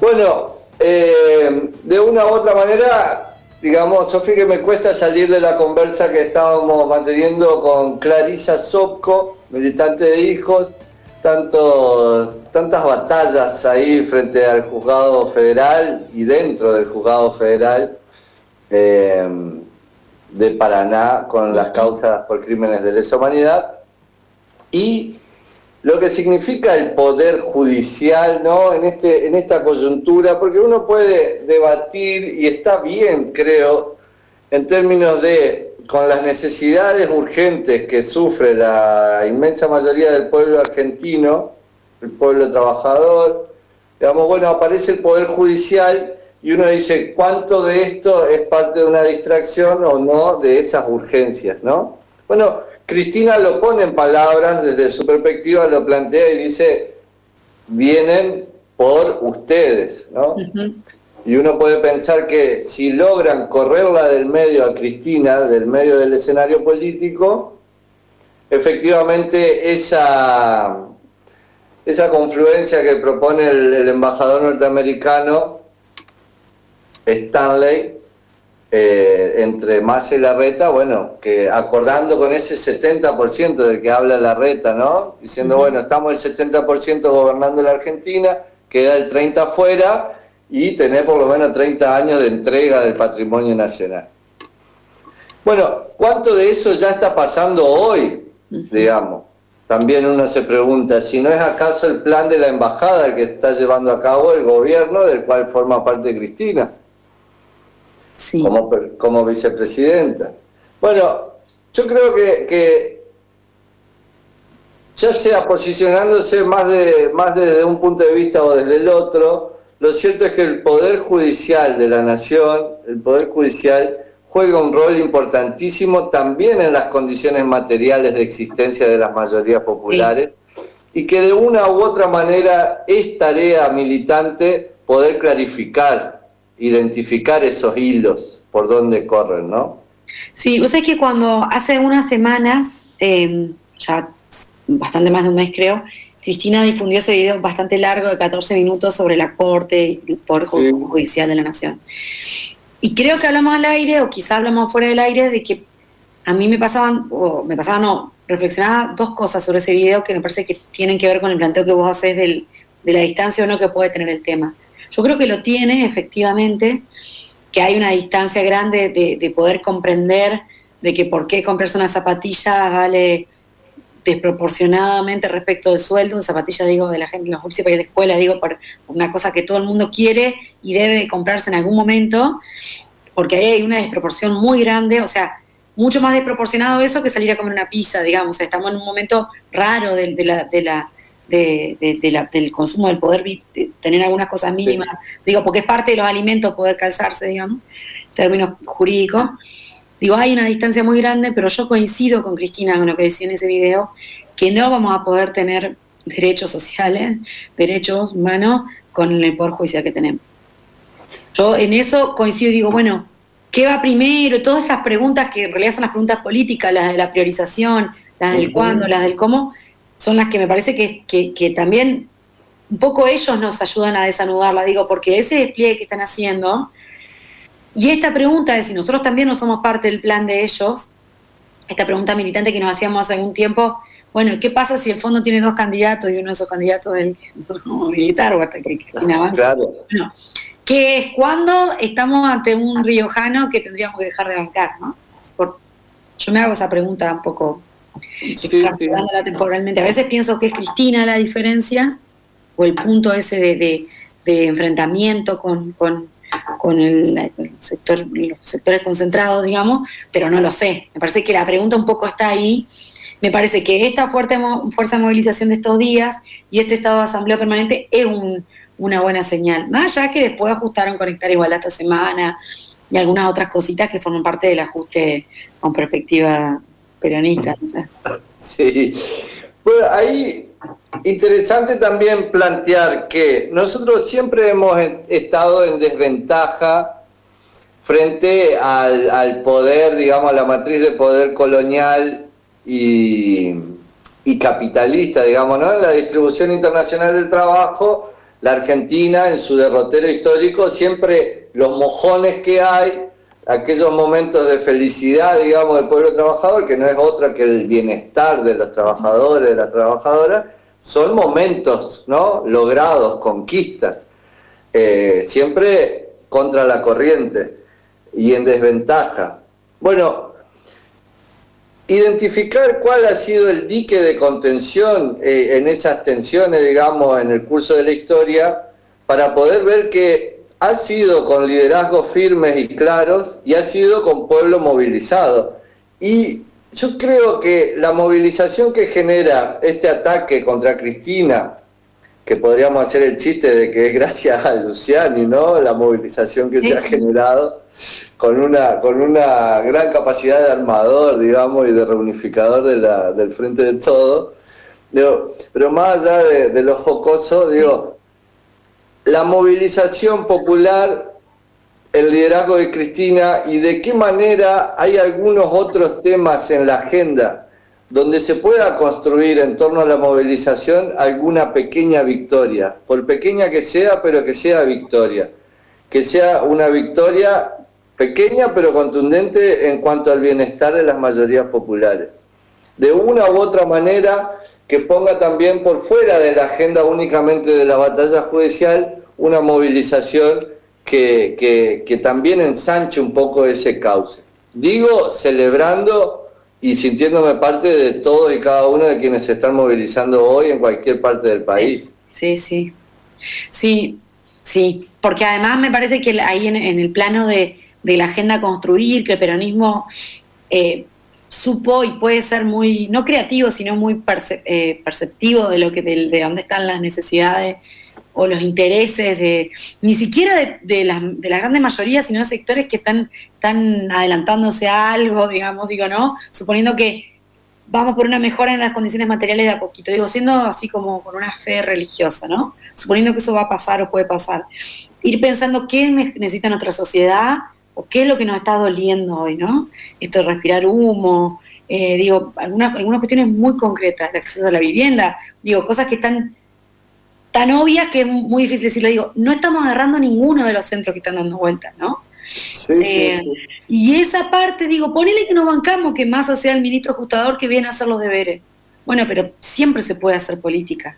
Bueno, eh, de una u otra manera, digamos, Sofía, que me cuesta salir de la conversa que estábamos manteniendo con Clarisa Sopco, militante de hijos, tantas batallas ahí frente al juzgado federal y dentro del juzgado federal eh, de Paraná con las causas por crímenes de lesa humanidad. Y lo que significa el poder judicial ¿no? en, este, en esta coyuntura, porque uno puede debatir, y está bien, creo, en términos de, con las necesidades urgentes que sufre la inmensa mayoría del pueblo argentino, el pueblo trabajador, digamos, bueno, aparece el poder judicial y uno dice, ¿cuánto de esto es parte de una distracción o no de esas urgencias, no? Bueno, Cristina lo pone en palabras, desde su perspectiva lo plantea y dice, vienen por ustedes, ¿no? Y uno puede pensar que si logran correrla del medio a Cristina, del medio del escenario político, efectivamente esa, esa confluencia que propone el embajador norteamericano, Stanley, eh, entre Massa y Larreta, bueno, que acordando con ese 70% del que habla Larreta, ¿no? Diciendo, bueno, estamos el 70% gobernando la Argentina, queda el 30% afuera y tener por lo menos 30 años de entrega del patrimonio nacional. Bueno, ¿cuánto de eso ya está pasando hoy, digamos? También uno se pregunta si no es acaso el plan de la embajada el que está llevando a cabo el gobierno del cual forma parte Cristina como, como vicepresidenta. Bueno, yo creo que, ya sea posicionándose más, de, más desde un punto de vista o desde el otro, lo cierto es que el Poder Judicial de la Nación, el Poder Judicial, juega un rol importantísimo también en las condiciones materiales de existencia de las mayorías populares y que de una u otra manera es tarea militante poder clarificar identificar esos hilos por donde corren, ¿no? Sí, vos sabés que cuando hace unas semanas, em, ya bastante más de un mes creo, Cristina difundió ese video bastante largo de 14 minutos sobre la Corte y el Poder Judicial de la Nación. Y creo que hablamos al aire, o quizá hablamos fuera del aire, de que a mí me pasaban, o me pasaban, no, reflexionaba dos cosas sobre ese video que me parece que tienen que ver con el planteo que vos haces del, de la distancia o no que puede tener el tema. Yo creo que lo tiene, efectivamente, que hay una distancia grande de, poder comprender de que por qué comprarse una zapatilla vale desproporcionadamente respecto del sueldo, zapatilla digo de la gente en los bolsillos para ir a la escuela, digo por una cosa que todo el mundo quiere y debe comprarse en algún momento, porque ahí hay una desproporción muy grande, o sea, mucho más desproporcionado eso que salir a comer una pizza, digamos, estamos en un momento raro de, de la de, del consumo del poder tener algunas cosas mínimas, digo, porque es parte de los alimentos poder calzarse, digamos, en términos jurídicos. Digo, hay una distancia muy grande, pero yo coincido con Cristina con lo que decía en ese video, que no vamos a poder tener derechos sociales, derechos humanos, con el poder judicial que tenemos. Yo en eso coincido y digo, bueno, ¿qué va primero? Todas esas preguntas que en realidad son las preguntas políticas, las de la priorización, las del cuándo, las del cómo, son las que me parece que, también un poco ellos nos ayudan a desanudarla, digo, porque ese despliegue que están haciendo, y esta pregunta de si nosotros también no somos parte del plan de ellos, esta pregunta militante que nos hacíamos hace algún tiempo, bueno, ¿qué pasa si el fondo tiene dos candidatos y uno de esos candidatos es como militar o hasta que Cristina Claro. que es cuando estamos ante un riojano que tendríamos que dejar de bancar, ¿no? yo me hago esa pregunta un poco temporalmente. A veces pienso que es Cristina la diferencia, o el punto ese de, enfrentamiento con, el, sector, los sectores concentrados, digamos, pero no lo sé. Me parece que la pregunta un poco está ahí. Me parece que esta fuerte fuerza de movilización de estos días y este estado de asamblea permanente es una buena señal. Más allá que después ajustaron conectar igualdad esta semana y algunas otras cositas que forman parte del ajuste con perspectiva peronista. Sí. Bueno, ahí interesante también plantear que nosotros siempre hemos estado en desventaja frente al, poder, digamos, a la matriz de poder colonial y, capitalista, digamos, ¿no? En la distribución internacional del trabajo, la Argentina en su derrotero histórico, siempre los mojones que hay, aquellos momentos de felicidad, digamos, del pueblo trabajador, que no es otra que el bienestar de los trabajadores, de las trabajadoras, son momentos, ¿no? Logrados, conquistas, eh, siempre contra la corriente y en desventaja. Bueno, identificar cuál ha sido el dique de contención eh, en esas tensiones, digamos, en el curso de la historia, para poder ver que ha sido con liderazgos firmes y claros y ha sido con pueblo movilizado. Y yo creo que la movilización que genera este ataque contra Cristina, que podríamos hacer el chiste de que es gracias a Luciani, ¿no? La movilización que se ha generado con una, con una gran capacidad de armador, digamos, y de reunificador de la, del frente de todo. pero más allá de, de lo jocoso, digo, la movilización popular el liderazgo de Cristina y de qué manera hay algunos otros temas en la agenda donde se pueda construir en torno a la movilización alguna pequeña victoria, por pequeña que sea, pero que sea victoria, que sea una victoria pequeña pero contundente en cuanto al bienestar de las mayorías populares. De una u otra manera que ponga también por fuera de la agenda únicamente de la batalla judicial una movilización que, también ensanche un poco ese cauce. Digo, celebrando y sintiéndome parte de todos y cada uno de quienes se están movilizando hoy en cualquier parte del país. Sí, sí. Sí, sí. Porque además me parece que ahí en, el plano de, la agenda construir, que el peronismo eh, supo y puede ser muy, no creativo, sino muy eh, perceptivo de lo que de dónde están las necesidades o los intereses de, ni siquiera de, de, la, de la grande mayoría, sino de sectores que están, están adelantándose a algo, digamos, digo, ¿no? Suponiendo que vamos por una mejora en las condiciones materiales de a poquito, digo, siendo así como con una fe religiosa, ¿no? Suponiendo que eso va a pasar o puede pasar. Ir pensando qué necesita nuestra sociedad o qué es lo que nos está doliendo hoy, ¿no? Esto de respirar humo, eh, digo, algunas, algunas cuestiones muy concretas, el acceso a la vivienda, digo, cosas que están tan obvia que es muy difícil decirlo. Digo, no estamos agarrando ninguno de los centros que están dando vueltas, ¿no? Sí, eh, sí, Y esa parte, digo, ponele que nos bancamos que más sea el ministro ajustador que viene a hacer los deberes. Bueno, pero siempre se puede hacer política.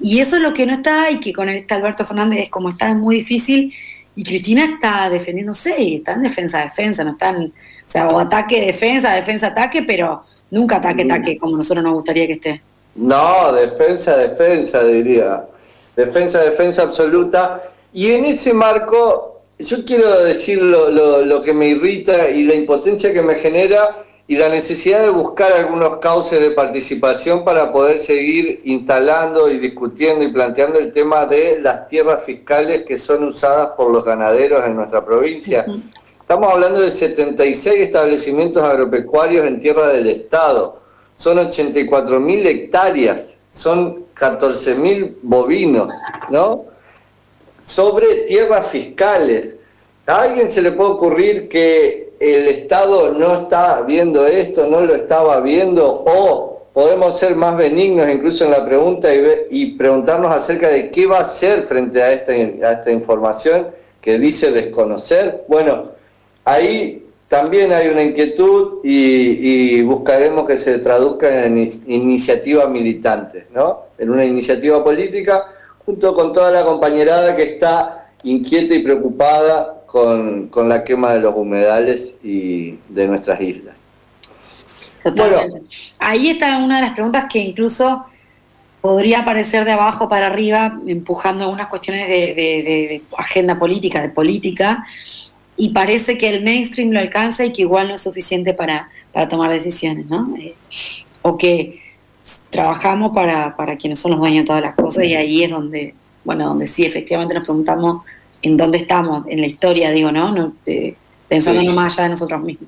Y eso es lo que no está y que con este Alberto Fernández es como está muy difícil y Cristina está defendiéndose y está en defensa, defensa, no están, o sea, o ataque, defensa, defensa, ataque, pero nunca ataque, ataque como nosotros nos gustaría que esté. No, defensa, defensa, diría. Defensa, defensa absoluta. Y en ese marco, yo quiero decir lo, que me irrita y la impotencia que me genera y la necesidad de buscar algunos cauces de participación para poder seguir instalando y discutiendo y planteando el tema de las tierras fiscales que son usadas por los ganaderos en nuestra provincia. Estamos hablando de 76 establecimientos agropecuarios en tierra del Estado son 84 mil hectáreas, son 14 mil bovinos, ¿no? Sobre tierras fiscales. ¿A alguien se le puede ocurrir que el Estado no está viendo esto, no lo estaba viendo? O podemos ser más benignos incluso en la pregunta y, preguntarnos acerca de qué va a hacer frente a esta, a esta información que dice desconocer. Bueno, ahí también hay una inquietud y, buscaremos que se traduzca en iniciativa militante, ¿no? En una iniciativa política, junto con toda la compañerada que está inquieta y preocupada con, la quema de los humedales y de nuestras islas. Bueno, ahí está una de las preguntas que incluso podría aparecer de abajo para arriba, empujando algunas cuestiones de agenda política, de política, y parece que el mainstream lo alcanza y que igual no es suficiente para, tomar decisiones, ¿no? Eh, o que trabajamos para, para quienes son los dueños de todas las cosas y ahí es donde, bueno, donde sí, efectivamente nos preguntamos en dónde estamos, en la historia, digo, ¿no? no eh, pensando más allá de nosotros mismos.